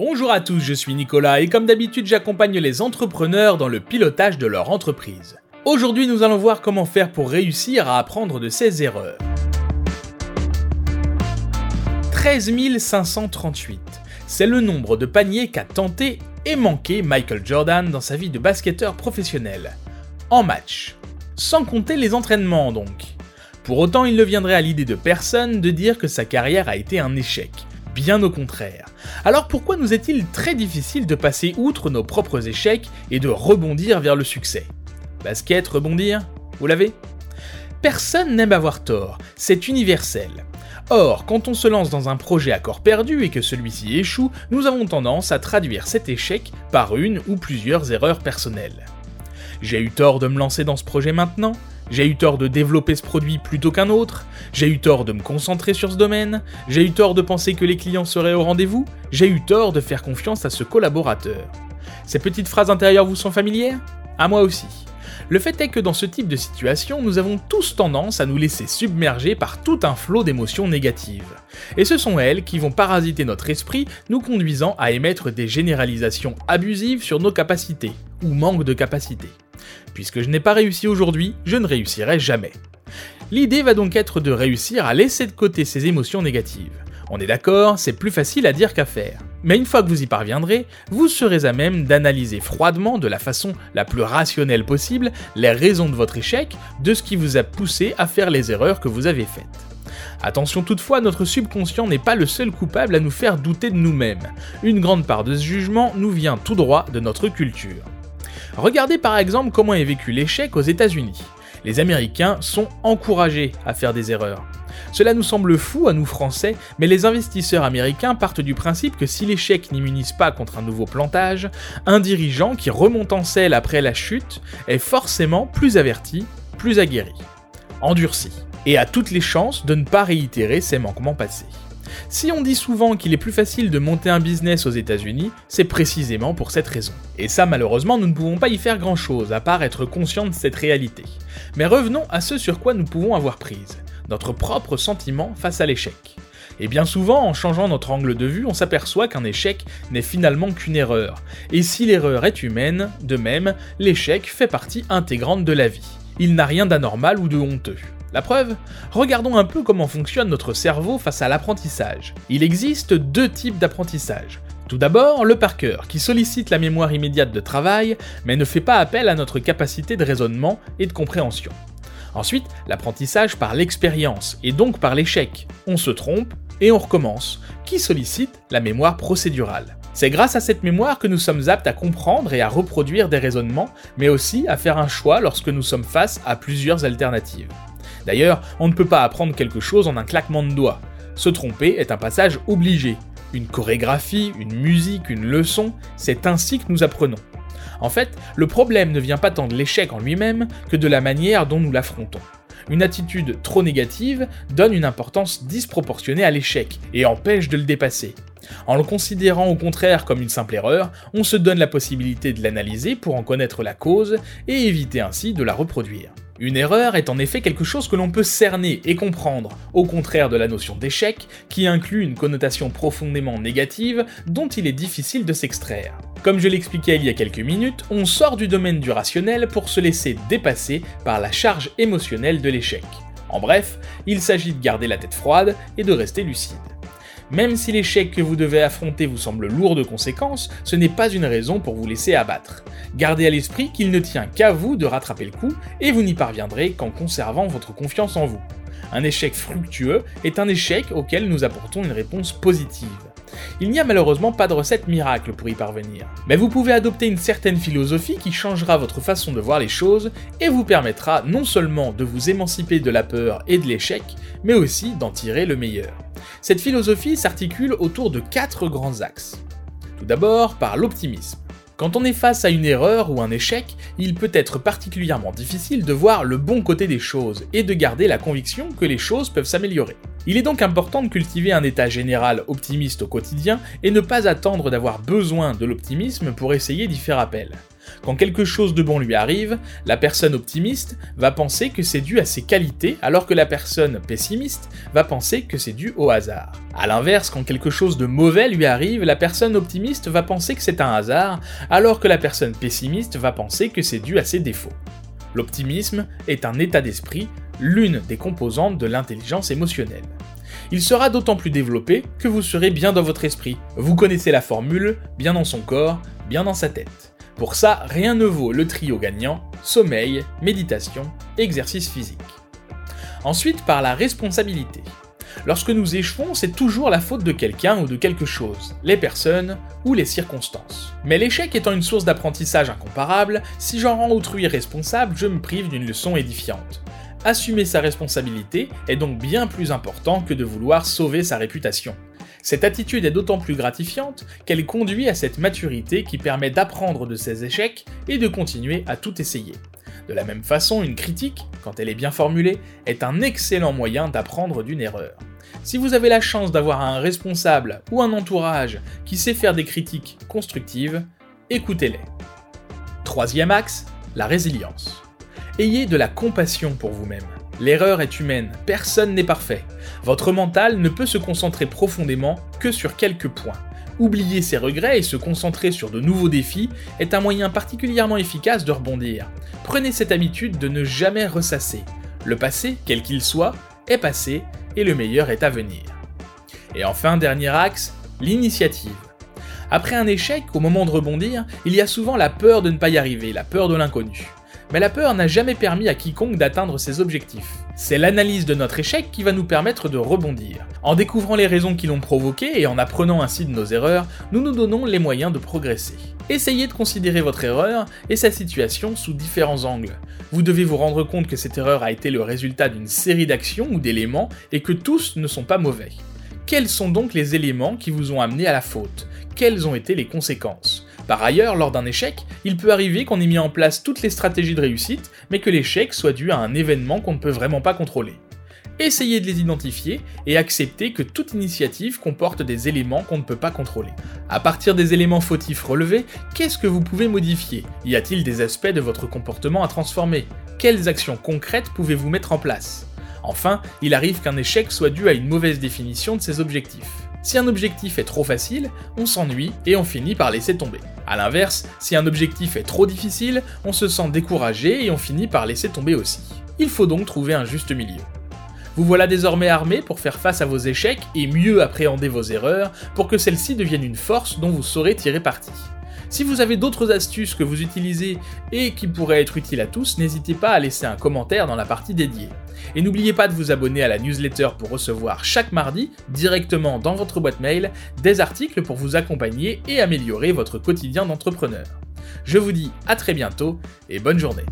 Bonjour à tous, je suis Nicolas et comme d'habitude j'accompagne les entrepreneurs dans le pilotage de leur entreprise. Aujourd'hui nous allons voir comment faire pour réussir à apprendre de ses erreurs. 13 538, c'est le nombre de paniers qu'a tenté et manqué Michael Jordan dans sa vie de basketteur professionnel. En match. Sans compter les entraînements donc. Pour autant, il ne viendrait à l'idée de personne de dire que sa carrière a été un échec. Bien au contraire. Alors pourquoi nous est-il très difficile de passer outre nos propres échecs et de rebondir vers le succès? Basket, rebondir Vous l'avez? Personne n'aime avoir tort, c'est universel. Or, quand on se lance dans un projet à corps perdu et que celui-ci échoue, nous avons tendance à traduire cet échec par une ou plusieurs erreurs personnelles. J'ai eu tort de me lancer dans ce projet maintenant j'ai eu tort de développer ce produit plutôt qu'un autre, j'ai eu tort de me concentrer sur ce domaine, j'ai eu tort de penser que les clients seraient au rendez-vous, j'ai eu tort de faire confiance à ce collaborateur. Ces petites phrases intérieures vous sont familières? À moi aussi. Le fait est que dans ce type de situation, nous avons tous tendance à nous laisser submerger par tout un flot d'émotions négatives. Et ce sont elles qui vont parasiter notre esprit, nous conduisant à émettre des généralisations abusives sur nos capacités, ou manque de capacités. Puisque je n'ai pas réussi aujourd'hui, je ne réussirai jamais. L'idée va donc être de réussir à laisser de côté ces émotions négatives. On est d'accord, c'est plus facile à dire qu'à faire. Mais une fois que vous y parviendrez, vous serez à même d'analyser froidement, de la façon la plus rationnelle possible, les raisons de votre échec, de ce qui vous a poussé à faire les erreurs que vous avez faites. Attention toutefois, notre subconscient n'est pas le seul coupable à nous faire douter de nous-mêmes. Une grande part de ce jugement nous vient tout droit de notre culture. Regardez par exemple comment est vécu l'échec aux États-Unis. Les Américains sont encouragés à faire des erreurs. Cela nous semble fou à nous Français, mais les investisseurs américains partent du principe que si l'échec n'immunise pas contre un nouveau plantage, un dirigeant qui remonte en selle après la chute est forcément plus averti, plus aguerri, endurci, et a toutes les chances de ne pas réitérer ses manquements passés. Si on dit souvent qu'il est plus facile de monter un business aux États-Unis, c'est précisément pour cette raison. Et ça, malheureusement, nous ne pouvons pas y faire grand chose, à part être conscients de cette réalité. Mais revenons à ce sur quoi nous pouvons avoir prise notre propre sentiment face à l'échec. Et bien souvent, en changeant notre angle de vue, on s'aperçoit qu'un échec n'est finalement qu'une erreur. Et si l'erreur est humaine, de même, l'échec fait partie intégrante de la vie. Il n'a rien d'anormal ou de honteux. La preuve Regardons un peu comment fonctionne notre cerveau face à l'apprentissage. Il existe deux types d'apprentissage. Tout d'abord, le par cœur, qui sollicite la mémoire immédiate de travail, mais ne fait pas appel à notre capacité de raisonnement et de compréhension. Ensuite, l'apprentissage par l'expérience, et donc par l'échec. On se trompe, et on recommence, qui sollicite la mémoire procédurale. C'est grâce à cette mémoire que nous sommes aptes à comprendre et à reproduire des raisonnements, mais aussi à faire un choix lorsque nous sommes face à plusieurs alternatives. D'ailleurs, on ne peut pas apprendre quelque chose en un claquement de doigts. Se tromper est un passage obligé. Une chorégraphie, une musique, une leçon, c'est ainsi que nous apprenons. En fait, le problème ne vient pas tant de l'échec en lui-même que de la manière dont nous l'affrontons. Une attitude trop négative donne une importance disproportionnée à l'échec et empêche de le dépasser. En le considérant au contraire comme une simple erreur, on se donne la possibilité de l'analyser pour en connaître la cause et éviter ainsi de la reproduire. Une erreur est en effet quelque chose que l'on peut cerner et comprendre, au contraire de la notion d'échec, qui inclut une connotation profondément négative dont il est difficile de s'extraire. Comme je l'expliquais il y a quelques minutes, on sort du domaine du rationnel pour se laisser dépasser par la charge émotionnelle de l'échec. En bref, il s'agit de garder la tête froide et de rester lucide. Même si l'échec que vous devez affronter vous semble lourd de conséquences, ce n'est pas une raison pour vous laisser abattre. Gardez à l'esprit qu'il ne tient qu'à vous de rattraper le coup, et vous n'y parviendrez qu'en conservant votre confiance en vous. Un échec fructueux est un échec auquel nous apportons une réponse positive. Il n'y a malheureusement pas de recette miracle pour y parvenir, mais vous pouvez adopter une certaine philosophie qui changera votre façon de voir les choses et vous permettra non seulement de vous émanciper de la peur et de l'échec, mais aussi d'en tirer le meilleur. Cette philosophie s'articule autour de quatre grands axes. Tout d'abord par l'optimisme. Quand on est face à une erreur ou un échec, il peut être particulièrement difficile de voir le bon côté des choses et de garder la conviction que les choses peuvent s'améliorer. Il est donc important de cultiver un état général optimiste au quotidien et ne pas attendre d'avoir besoin de l'optimisme pour essayer d'y faire appel. Quand quelque chose de bon lui arrive, la personne optimiste va penser que c'est dû à ses qualités, alors que la personne pessimiste va penser que c'est dû au hasard. A l'inverse, quand quelque chose de mauvais lui arrive, la personne optimiste va penser que c'est un hasard, alors que la personne pessimiste va penser que c'est dû à ses défauts. L'optimisme est un état d'esprit, l'une des composantes de l'intelligence émotionnelle. Il sera d'autant plus développé que vous serez bien dans votre esprit. Vous connaissez la formule, bien dans son corps, bien dans sa tête. Pour ça, rien ne vaut le trio gagnant, sommeil, méditation, exercice physique. Ensuite, par la responsabilité. Lorsque nous échouons, c'est toujours la faute de quelqu'un ou de quelque chose, les personnes ou les circonstances. Mais l'échec étant une source d'apprentissage incomparable, si j'en rends autrui responsable, je me prive d'une leçon édifiante. Assumer sa responsabilité est donc bien plus important que de vouloir sauver sa réputation. Cette attitude est d'autant plus gratifiante qu'elle conduit à cette maturité qui permet d'apprendre de ses échecs et de continuer à tout essayer. De la même façon, une critique, quand elle est bien formulée, est un excellent moyen d'apprendre d'une erreur. Si vous avez la chance d'avoir un responsable ou un entourage qui sait faire des critiques constructives, écoutez-les. Troisième axe, la résilience. Ayez de la compassion pour vous-même. L'erreur est humaine, personne n'est parfait. Votre mental ne peut se concentrer profondément que sur quelques points. Oublier ses regrets et se concentrer sur de nouveaux défis est un moyen particulièrement efficace de rebondir. Prenez cette habitude de ne jamais ressasser. Le passé, quel qu'il soit, est passé et le meilleur est à venir. Et enfin, dernier axe, l'initiative. Après un échec, au moment de rebondir, il y a souvent la peur de ne pas y arriver, la peur de l'inconnu mais la peur n'a jamais permis à quiconque d'atteindre ses objectifs. C'est l'analyse de notre échec qui va nous permettre de rebondir. En découvrant les raisons qui l'ont provoqué et en apprenant ainsi de nos erreurs, nous nous donnons les moyens de progresser. Essayez de considérer votre erreur et sa situation sous différents angles. Vous devez vous rendre compte que cette erreur a été le résultat d'une série d'actions ou d'éléments et que tous ne sont pas mauvais. Quels sont donc les éléments qui vous ont amené à la faute? Quelles ont été les conséquences? Par ailleurs, lors d'un échec, il peut arriver qu'on ait mis en place toutes les stratégies de réussite, mais que l'échec soit dû à un événement qu'on ne peut vraiment pas contrôler. Essayez de les identifier et acceptez que toute initiative comporte des éléments qu'on ne peut pas contrôler. À partir des éléments fautifs relevés, qu'est-ce que vous pouvez modifier? Y a-t-il des aspects de votre comportement à transformer? Quelles actions concrètes pouvez-vous mettre en place? Enfin, il arrive qu'un échec soit dû à une mauvaise définition de ses objectifs. Si un objectif est trop facile, on s'ennuie et on finit par laisser tomber. A l'inverse, si un objectif est trop difficile, on se sent découragé et on finit par laisser tomber aussi. Il faut donc trouver un juste milieu. Vous voilà désormais armé pour faire face à vos échecs et mieux appréhender vos erreurs pour que celles-ci deviennent une force dont vous saurez tirer parti. Si vous avez d'autres astuces que vous utilisez et qui pourraient être utiles à tous, n'hésitez pas à laisser un commentaire dans la partie dédiée. Et n'oubliez pas de vous abonner à la newsletter pour recevoir chaque mardi, directement dans votre boîte mail, des articles pour vous accompagner et améliorer votre quotidien d'entrepreneur. Je vous dis à très bientôt et bonne journée.